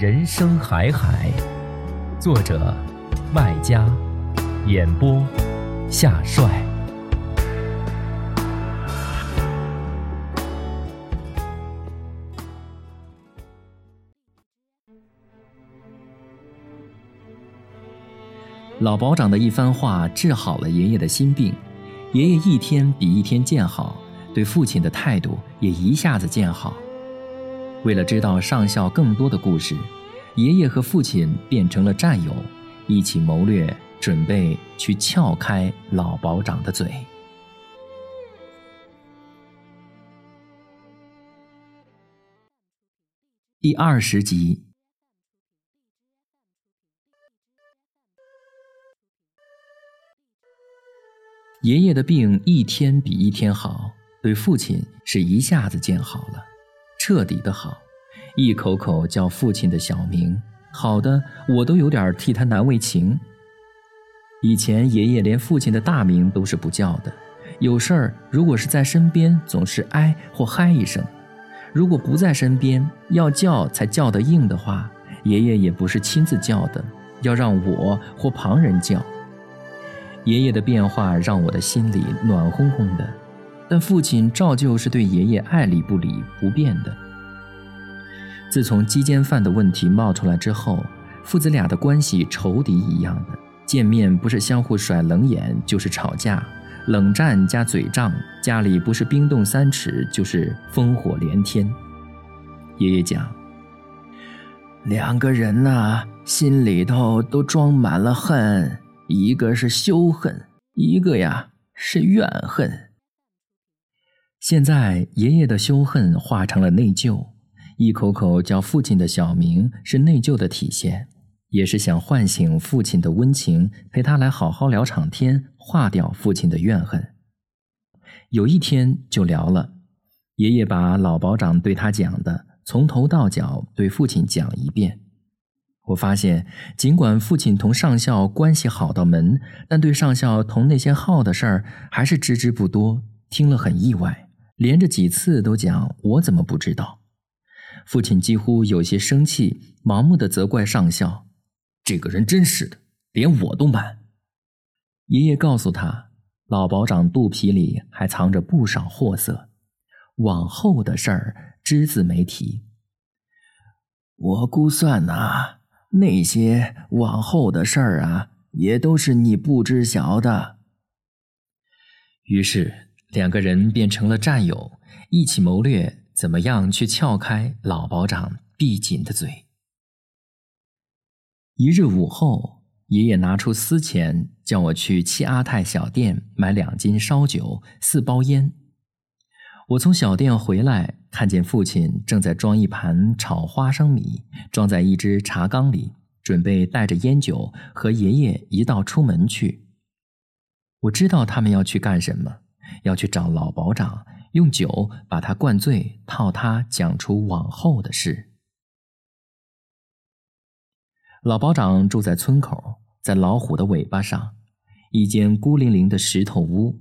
人生海海，作者麦家，演播夏帅。老保长的一番话治好了爷爷的心病，爷爷一天比一天见好，对父亲的态度也一下子见好。为了知道上校更多的故事，爷爷和父亲变成了战友，一起谋略，准备去撬开老保长的嘴。第二十集，爷爷的病一天比一天好，对父亲是一下子见好了。彻底的好，一口口叫父亲的小名，好的我都有点替他难为情。以前爷爷连父亲的大名都是不叫的，有事儿如果是在身边，总是哎或嗨一声；如果不在身边，要叫才叫得应的话，爷爷也不是亲自叫的，要让我或旁人叫。爷爷的变化让我的心里暖烘烘的。但父亲照旧是对爷爷爱理不理不变的。自从鸡奸犯的问题冒出来之后，父子俩的关系仇敌一样的，见面不是相互甩冷眼，就是吵架，冷战加嘴仗，家里不是冰冻三尺，就是烽火连天。爷爷讲，两个人呐，心里头都装满了恨，一个是羞恨，一个呀是怨恨。现在爷爷的羞恨化成了内疚，一口口叫父亲的小名是内疚的体现，也是想唤醒父亲的温情，陪他来好好聊场天，化掉父亲的怨恨。有一天就聊了，爷爷把老保长对他讲的从头到脚对父亲讲一遍。我发现，尽管父亲同上校关系好到门，但对上校同那些号的事儿还是知之不多，听了很意外。连着几次都讲，我怎么不知道？父亲几乎有些生气，盲目的责怪上校：“这个人真是的，连我都瞒。”爷爷告诉他，老保长肚皮里还藏着不少货色，往后的事儿只字没提。我估算呐，那些往后的事儿啊，也都是你不知晓的。于是。两个人变成了战友，一起谋略怎么样去撬开老保长闭紧的嘴。一日午后，爷爷拿出私钱，叫我去七阿泰小店买两斤烧酒、四包烟。我从小店回来，看见父亲正在装一盘炒花生米，装在一只茶缸里，准备带着烟酒和爷爷一道出门去。我知道他们要去干什么。要去找老保长，用酒把他灌醉，套他讲出往后的事。老保长住在村口，在老虎的尾巴上，一间孤零零的石头屋，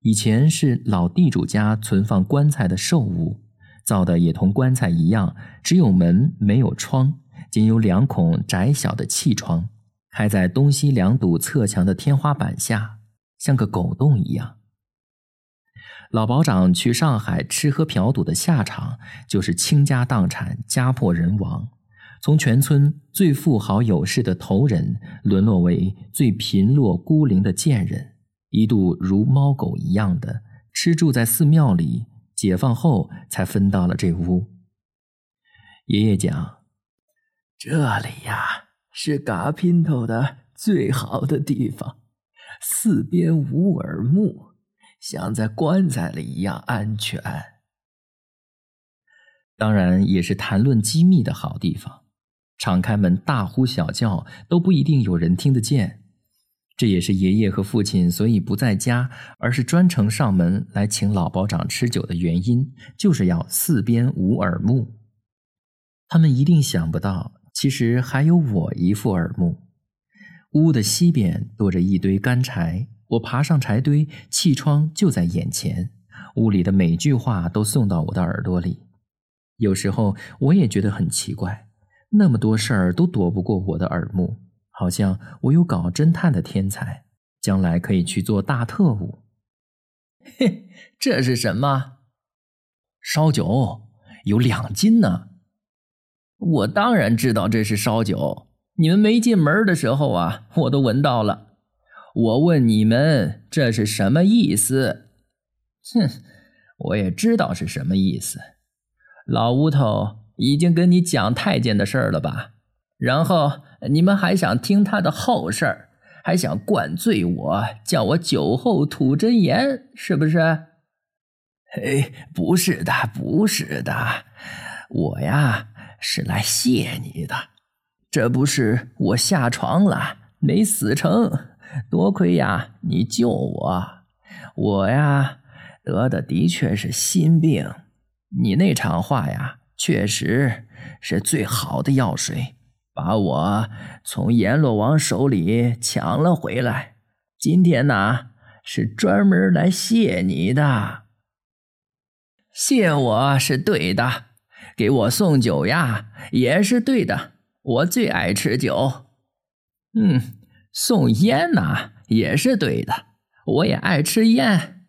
以前是老地主家存放棺材的寿屋，造的也同棺材一样，只有门没有窗，仅有两孔窄小的气窗，开在东西两堵侧墙的天花板下，像个狗洞一样。老保长去上海吃喝嫖赌的下场，就是倾家荡产、家破人亡。从全村最富豪有势的头人，沦落为最贫落孤零的贱人，一度如猫狗一样的吃住在寺庙里。解放后才分到了这屋。爷爷讲，这里呀是嘎姘头的最好的地方，四边无耳目，像在棺材里一样安全。当然，也是谈论机密的好地方。敞开门，大呼小叫都不一定有人听得见。这也是爷爷和父亲所以不在家，而是专程上门来请老保长吃酒的原因，就是要四边无耳目。他们一定想不到，其实还有我一副耳目。屋的西边躲着一堆干柴，我爬上柴堆，气窗就在眼前，屋里的每句话都送到我的耳朵里。有时候我也觉得很奇怪。那么多事儿都躲不过我的耳目，好像我有搞侦探的天才，将来可以去做大特务。嘿，这是什么？烧酒，有两斤呢。我当然知道这是烧酒，你们没进门的时候啊，我都闻到了。我问你们，这是什么意思？哼，我也知道是什么意思，老乌头。已经跟你讲太监的事儿了吧？然后你们还想听他的后事儿，还想灌醉我，叫我酒后吐真言，是不是？嘿，不是的，不是的，我呀是来谢你的。这不是我下床了，没死成，多亏呀你救我。我呀得的的确是心病，你那场话呀。确实是最好的药水，把我从阎罗王手里抢了回来。今天呢，是专门来谢你的。谢我是对的，给我送酒呀也是对的。我最爱吃酒。嗯，送烟呐也是对的，我也爱吃烟。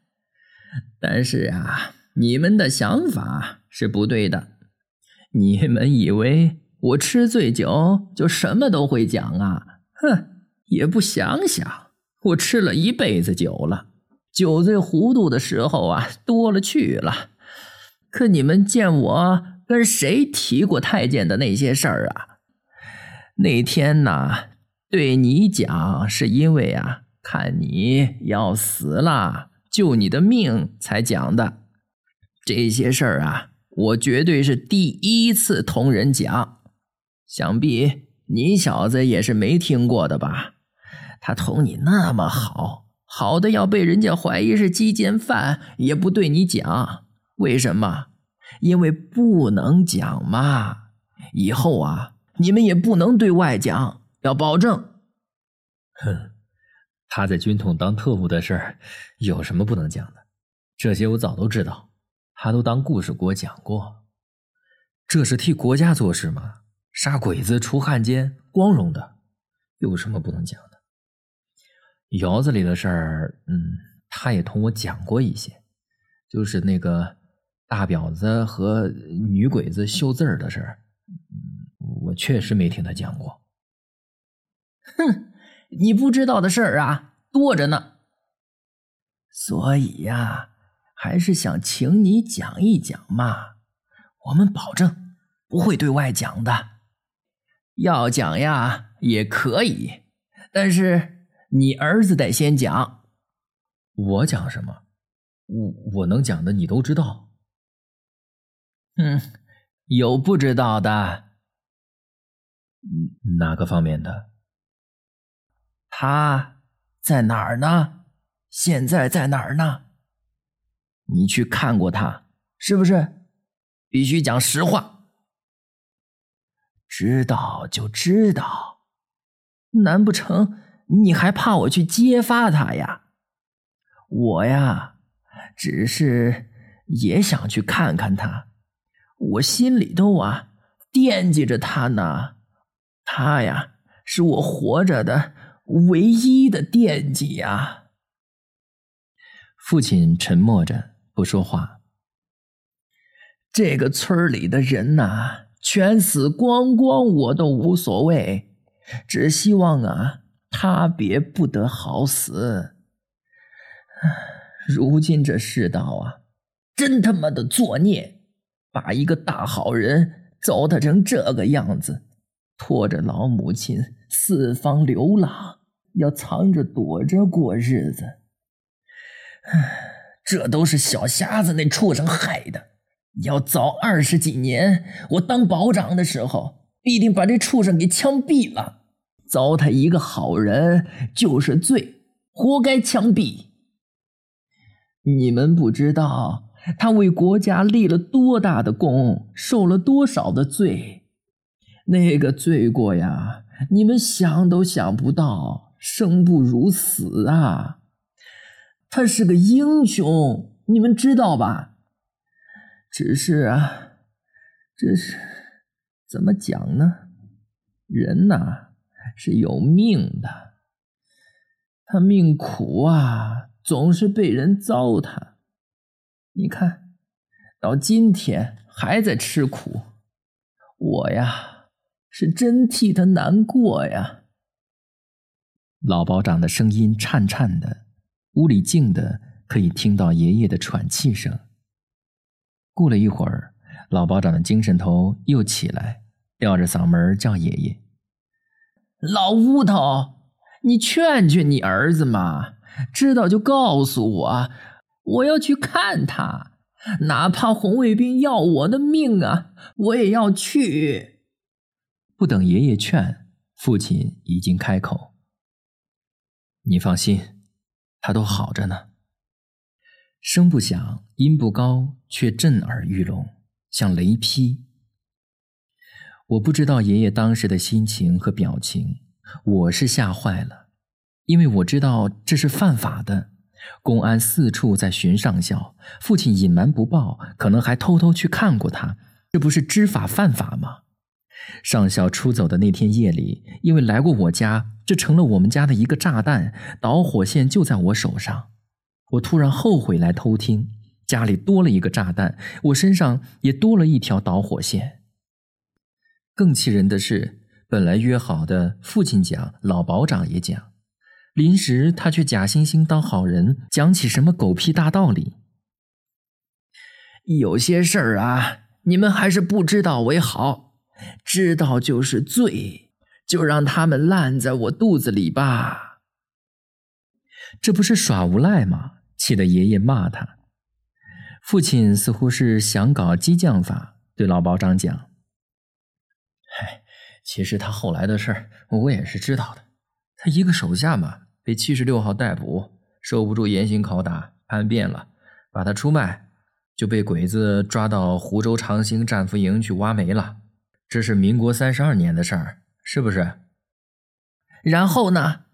但是啊，你们的想法是不对的。你们以为我吃醉酒就什么都会讲啊？哼，也不想想，我吃了一辈子酒了，酒醉糊涂的时候啊多了去了。可你们见我跟谁提过太监的那些事儿啊？那天呐，对你讲，是因为啊，看你要死了，救你的命才讲的。这些事儿啊。我绝对是第一次同人讲，想必你小子也是没听过的吧？他同你那么好，好的要被人家怀疑是鸡奸犯，也不对你讲，为什么？因为不能讲嘛。以后啊，你们也不能对外讲，要保证。哼，他在军统当特务的事儿，有什么不能讲的？这些我早都知道。他都当故事给我讲过，这是替国家做事嘛，杀鬼子、除汉奸，光荣的，有什么不能讲的？窑子里的事儿，嗯，他也同我讲过一些，就是那个大婊子和女鬼子绣字儿的事儿，我确实没听他讲过。哼，你不知道的事儿啊，多着呢。所以呀。还是想请你讲一讲嘛，我们保证不会对外讲的。要讲呀也可以，但是你儿子得先讲。我讲什么？我我能讲的你都知道。嗯，有不知道的。哪个方面的？他在哪儿呢？现在在哪儿呢？你去看过他，是不是？必须讲实话。知道就知道，难不成你还怕我去揭发他呀？我呀，只是也想去看看他，我心里头啊惦记着他呢。他呀，是我活着的唯一的惦记呀。父亲沉默着。不说话。这个村里的人呐，全死光光我都无所谓，只希望啊，他别不得好死。如今这世道啊，真他妈的作孽，把一个大好人糟蹋成这个样子，拖着老母亲四方流浪，要藏着躲着过日子。唉这都是小瞎子那畜生害的。要早二十几年，我当保长的时候，必定把这畜生给枪毙了。糟蹋一个好人就是罪，活该枪毙。你们不知道他为国家立了多大的功，受了多少的罪，那个罪过呀，你们想都想不到，生不如死啊！他是个英雄，你们知道吧？只是啊，这是怎么讲呢？人呐是有命的，他命苦啊，总是被人糟蹋。你看到今天还在吃苦，我呀是真替他难过呀。老保长的声音颤颤的，屋里静的可以听到爷爷的喘气声。过了一会儿，老保长的精神头又起来，吊着嗓门叫爷爷：“老乌头，你劝劝你儿子嘛，知道就告诉我，我要去看他，哪怕红卫兵要我的命啊，我也要去。”不等爷爷劝，父亲已经开口：“你放心，他都好着呢。”声不响，音不高，却震耳欲聋，像雷劈。我不知道爷爷当时的心情和表情，我是吓坏了，因为我知道这是犯法的。公安四处在寻上校，父亲隐瞒不报，可能还偷偷去看过他，这不是知法犯法吗？上校出走的那天夜里，因为来过我家，这成了我们家的一个炸弹，导火线就在我手上。我突然后悔来偷听，家里多了一个炸弹，我身上也多了一条导火线。更气人的是，本来约好的父亲讲，老保长也讲，临时他却假惺惺当好人，讲起什么狗屁大道理。有些事儿啊，你们还是不知道为好，知道就是罪，就让他们烂在我肚子里吧。这不是耍无赖吗？气得爷爷骂他，父亲似乎是想搞激将法，对老保长讲：“嗨，其实他后来的事儿我也是知道的。他一个手下嘛，被七十六号逮捕，受不住严刑拷打，叛变了，把他出卖，就被鬼子抓到湖州长兴战俘营去挖煤了。这是民国三十二年的事儿，是不是？然后呢？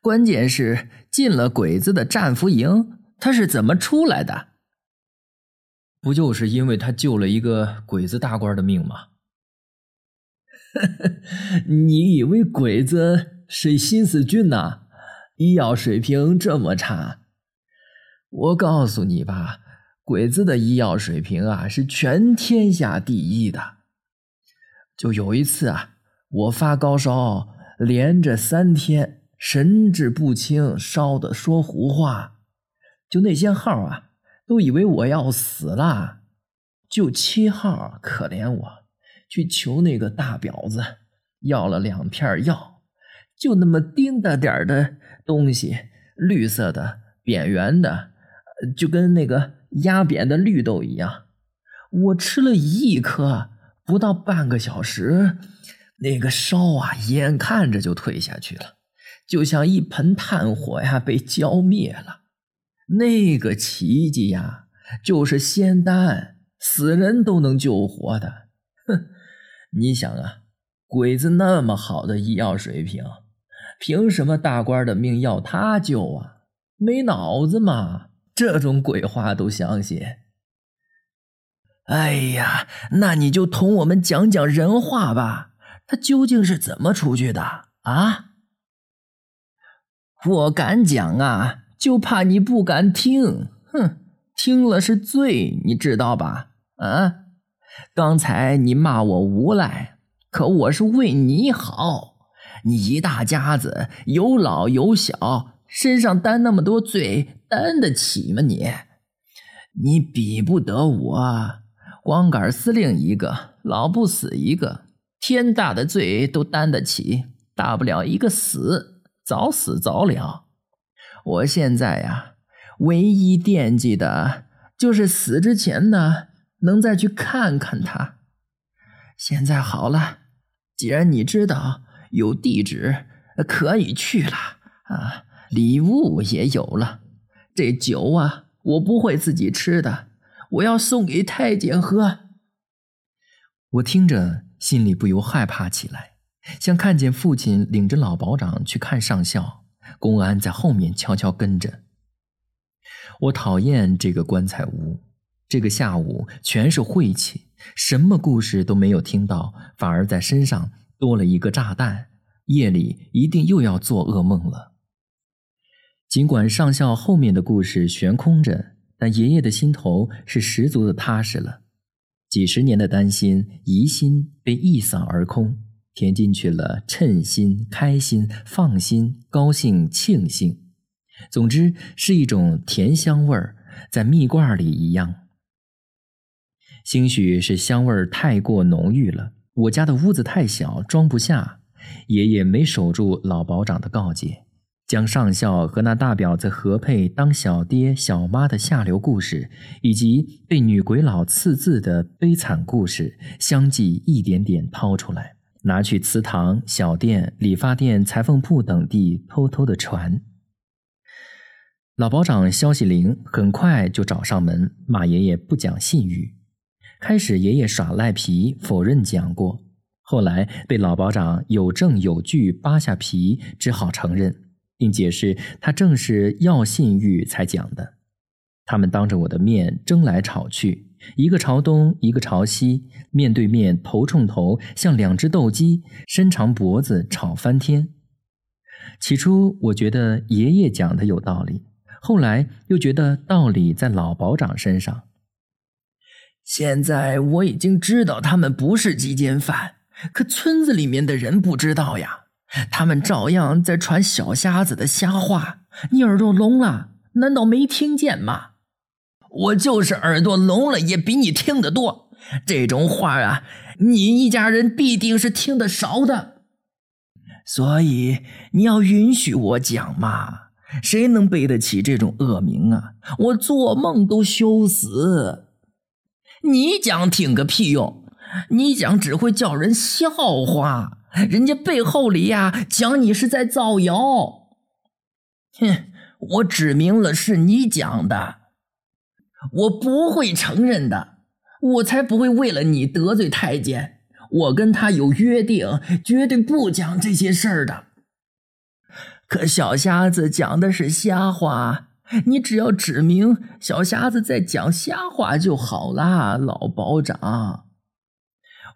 关键是进了鬼子的战俘营。”他是怎么出来的？不就是因为他救了一个鬼子大官的命吗？你以为鬼子是新四军呐？医药水平这么差？我告诉你吧，鬼子的医药水平啊是全天下第一的。就有一次啊，我发高烧，连着三天神志不清，烧的说胡话。就那些号啊，都以为我要死了。就七号可怜我，去求那个大婊子要了两片药，就那么丁大点儿的东西，绿色的、扁圆的，就跟那个压扁的绿豆一样。我吃了一颗，不到半个小时，那个烧啊，眼看着就退下去了，就像一盆炭火呀，被浇灭了。那个奇迹呀，就是仙丹，死人都能救活的。哼，你想啊，鬼子那么好的医药水平，凭什么大官的命要他救啊？没脑子吗？这种鬼话都相信？哎呀，那你就同我们讲讲人话吧。他究竟是怎么出去的啊？我敢讲啊！就怕你不敢听，哼，听了是罪，你知道吧？啊，刚才你骂我无赖，可我是为你好。你一大家子有老有小，身上担那么多罪，担得起吗？你，你比不得我。光杆司令一个，老不死一个，天大的罪都担得起，大不了一个死，早死早了。我现在呀，唯一惦记的就是死之前呢，能再去看看他。现在好了，既然你知道有地址，可以去了啊，礼物也有了，这酒啊，我不会自己吃的，我要送给太监喝。我听着，心里不由害怕起来，像看见父亲领着老保长去看上校。公安在后面悄悄跟着。我讨厌这个棺材屋。这个下午全是晦气，什么故事都没有听到，反而在身上多了一个炸弹。夜里一定又要做噩梦了。尽管上校后面的故事悬空着，但爷爷的心头是十足的踏实了。几十年的担心、疑心被一扫而空。填进去了，称心、开心、放心、高兴、庆幸，总之是一种甜香味儿，在蜜罐里一样。兴许是香味儿太过浓郁了，我家的屋子太小，装不下。爷爷没守住老保长的告诫，将上校和那大婊子何佩当小爹小妈的下流故事，以及被女鬼佬刺字的悲惨故事，相继一点点掏出来。拿去祠堂、小店、理发店、裁缝铺等地偷偷的传。老保长消息灵，很快就找上门，骂爷爷不讲信誉。开始爷爷耍赖皮，否认讲过，后来被老保长有证有据扒下皮，只好承认，并解释他正是要信誉才讲的。他们当着我的面争来吵去。一个朝东，一个朝西，面对面，头冲头，像两只斗鸡，伸长脖子吵翻天。起初我觉得爷爷讲的有道理，后来又觉得道理在老保长身上。现在我已经知道他们不是鸡奸犯，可村子里面的人不知道呀，他们照样在传小瞎子的瞎话。你耳朵聋了？难道没听见吗？我就是耳朵聋了，也比你听得多。这种话啊，你一家人必定是听得少的。所以你要允许我讲嘛。谁能背得起这种恶名啊？我做梦都羞死。你讲听个屁用！你讲只会叫人笑话，人家背后里呀讲你是在造谣。哼，我指明了是你讲的。我不会承认的，我才不会为了你得罪太监。我跟他有约定，绝对不讲这些事儿的。可小瞎子讲的是瞎话，你只要指明小瞎子在讲瞎话就好啦，老保长。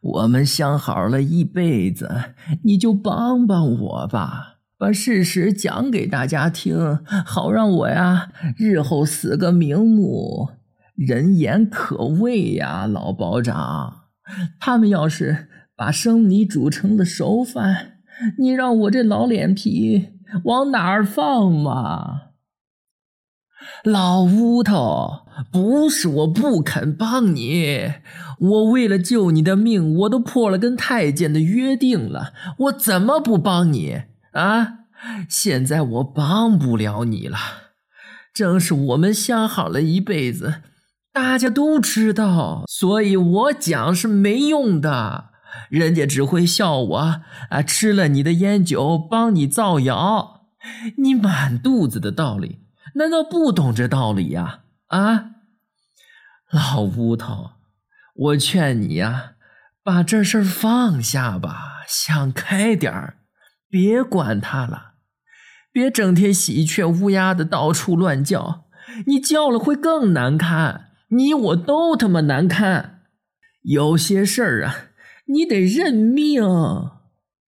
我们相好了一辈子，你就帮帮我吧，把事实讲给大家听，好让我呀日后死个瞑目。人言可畏呀，老保长。他们要是把生米煮成了熟饭，你让我这老脸皮往哪儿放嘛？老乌头，不是我不肯帮你，我为了救你的命，我都破了跟太监的约定了，我怎么不帮你啊？现在我帮不了你了，正是我们相好了一辈子。大家都知道，所以我讲是没用的，人家只会笑我啊！吃了你的烟酒，帮你造谣，你满肚子的道理，难道不懂这道理呀？啊老乌头，我劝你呀，把这事儿放下吧，想开点儿，别管他了，别整天喜鹊乌鸦的到处乱叫，你叫了会更难看。你我都他妈难看，有些事儿啊，你得认命，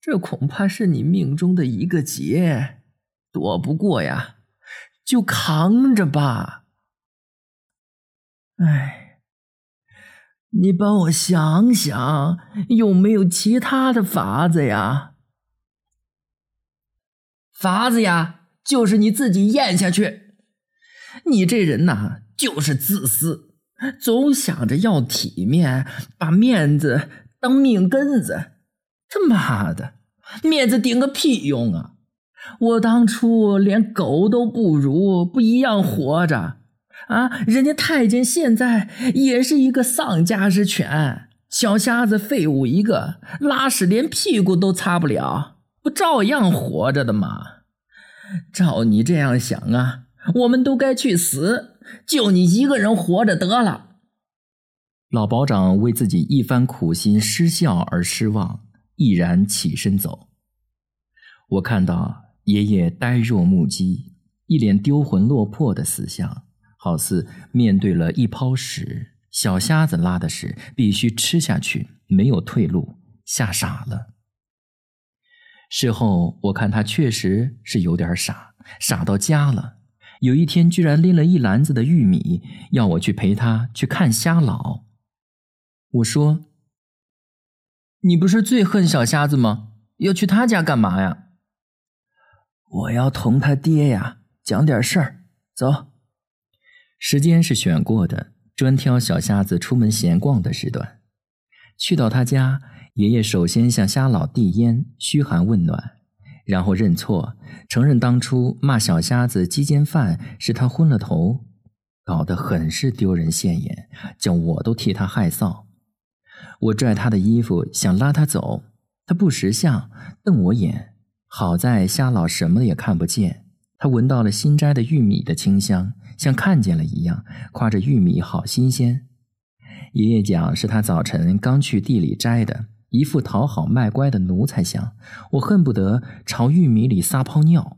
这恐怕是你命中的一个劫，躲不过呀，就扛着吧。哎，你帮我想想，有没有其他的法子呀？法子呀，就是你自己咽下去。你这人呐，就是自私，总想着要体面，把面子当命根子。他妈的，面子顶个屁用啊！我当初连狗都不如，不一样活着啊！人家太监现在也是一个丧家之犬，小瞎子废物一个，拉屎连屁股都擦不了，不照样活着的吗？照你这样想啊，我们都该去死，就你一个人活着得了。老保长为自己一番苦心失效而失望，毅然起身走。我看到。爷爷呆若木鸡，一脸丢魂落魄的死相，好似面对了一泡屎，小瞎子拉的屎必须吃下去，没有退路，吓傻了。事后我看他确实是有点傻，傻到家了。有一天居然拎了一篮子的玉米，要我去陪他去看瞎老。我说：“你不是最恨小瞎子吗？要去他家干嘛呀？”我要同他爹呀讲点事儿，走。时间是选过的，专挑小瞎子出门闲逛的时段。去到他家，爷爷首先向瞎老递烟，嘘寒问暖，然后认错，承认当初骂小瞎子鸡奸犯是他昏了头，搞得很是丢人现眼，叫我都替他害臊。我拽他的衣服想拉他走，他不识相，瞪我眼。好在瞎老什么也看不见，他闻到了新摘的玉米的清香，像看见了一样，夸着玉米好新鲜。爷爷讲是他早晨刚去地里摘的，一副讨好卖乖的奴才相，我恨不得朝玉米里撒泡尿。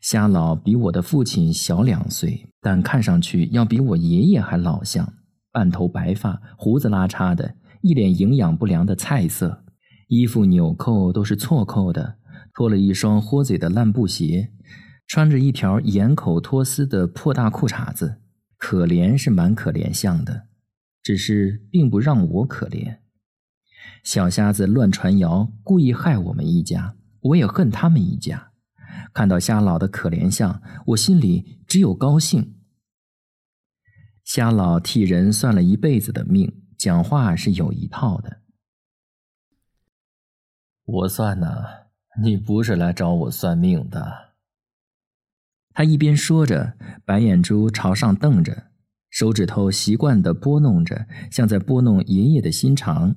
瞎老比我的父亲小两岁，但看上去要比我爷爷还老相，半头白发，胡子拉碴的，一脸营养不良的菜色。衣服纽扣都是错扣的，脱了一双豁嘴的烂布鞋，穿着一条掩口脱丝的破大裤衩子，可怜是蛮可怜相的，只是并不让我可怜。小瞎子乱传谣，故意害我们一家，我也恨他们一家。看到瞎老的可怜相，我心里只有高兴。瞎老替人算了一辈子的命，讲话是有一套的。我算呢，你不是来找我算命的。他一边说着，白眼珠朝上瞪着，手指头习惯的拨弄着，像在拨弄爷爷的心肠。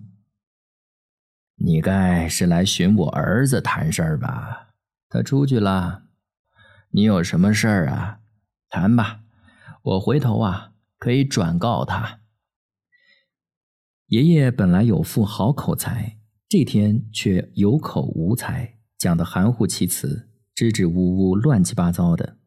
你该是来寻我儿子谈事儿吧？他出去了。你有什么事儿啊？谈吧，我回头啊可以转告他。爷爷本来有副好口才。这天却有口无才，讲的含糊其辞，支支吾吾，乱七八糟的。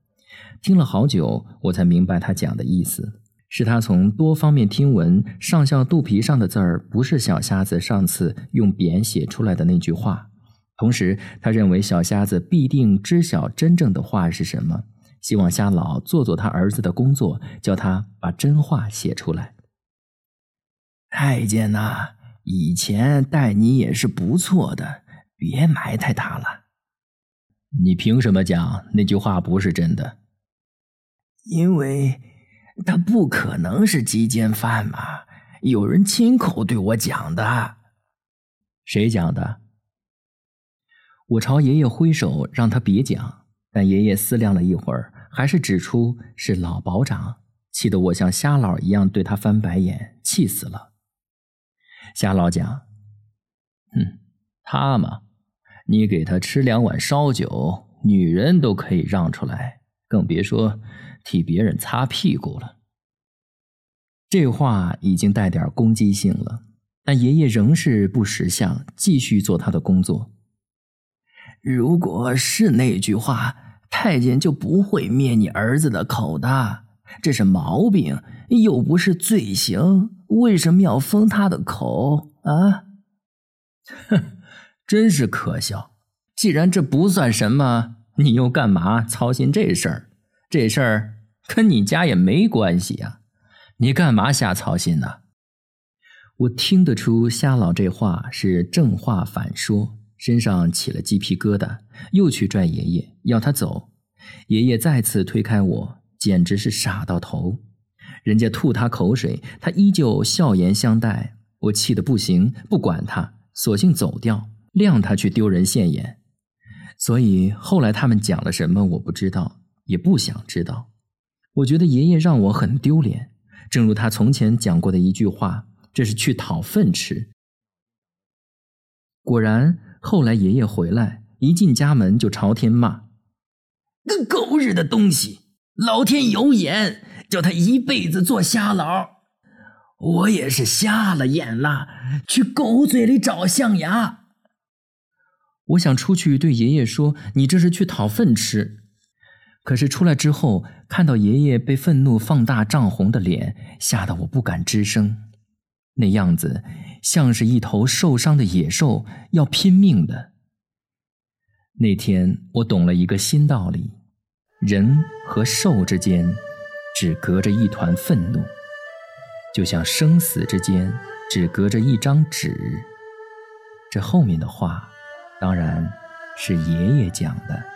听了好久，我才明白他讲的意思，是他从多方面听闻上校肚皮上的字儿不是小瞎子上次用扁写出来的那句话。同时，他认为小瞎子必定知晓真正的话是什么，希望瞎老做做他儿子的工作，叫他把真话写出来。太监呐！以前待你也是不错的，别埋汰他了。你凭什么讲那句话不是真的？因为他不可能是鸡奸犯嘛，有人亲口对我讲的。谁讲的？我朝爷爷挥手，让他别讲。但爷爷思量了一会儿，还是指出是老保长，气得我像瞎老一样对他翻白眼，气死了。瞎老讲，哼，他嘛，你给他吃两碗烧酒，女人都可以让出来，更别说替别人擦屁股了。这话已经带点攻击性了，但爷爷仍是不识相，继续做他的工作。如果是那句话，太监就不会灭你儿子的口的，这是毛病，又不是罪行。为什么要封他的口啊？哼，真是可笑！既然这不算什么，你又干嘛操心这事儿？这事儿跟你家也没关系呀，你干嘛瞎操心呢？我听得出瞎老这话是正话反说，身上起了鸡皮疙瘩，又去拽爷爷要他走。爷爷再次推开我，简直是傻到头。人家吐他口水，他依旧笑颜相待。我气得不行，不管他，索性走掉，谅他去丢人现眼。所以后来他们讲了什么，我不知道，也不想知道。我觉得爷爷让我很丢脸，正如他从前讲过的一句话：“这是去讨粪吃。”果然，后来爷爷回来，一进家门就朝天骂：“个狗日的东西！老天有眼，叫他一辈子做瞎佬。我也是瞎了眼了，去狗嘴里找象牙。”我想出去对爷爷说：“你这是去讨粪吃。”可是出来之后，看到爷爷被愤怒放大涨红的脸，吓得我不敢吱声。那样子像是一头受伤的野兽要拼命的。那天我懂了一个新道理：人和兽之间只隔着一团愤怒，就像生死之间只隔着一张纸。这后面的话。当然是爷爷讲的。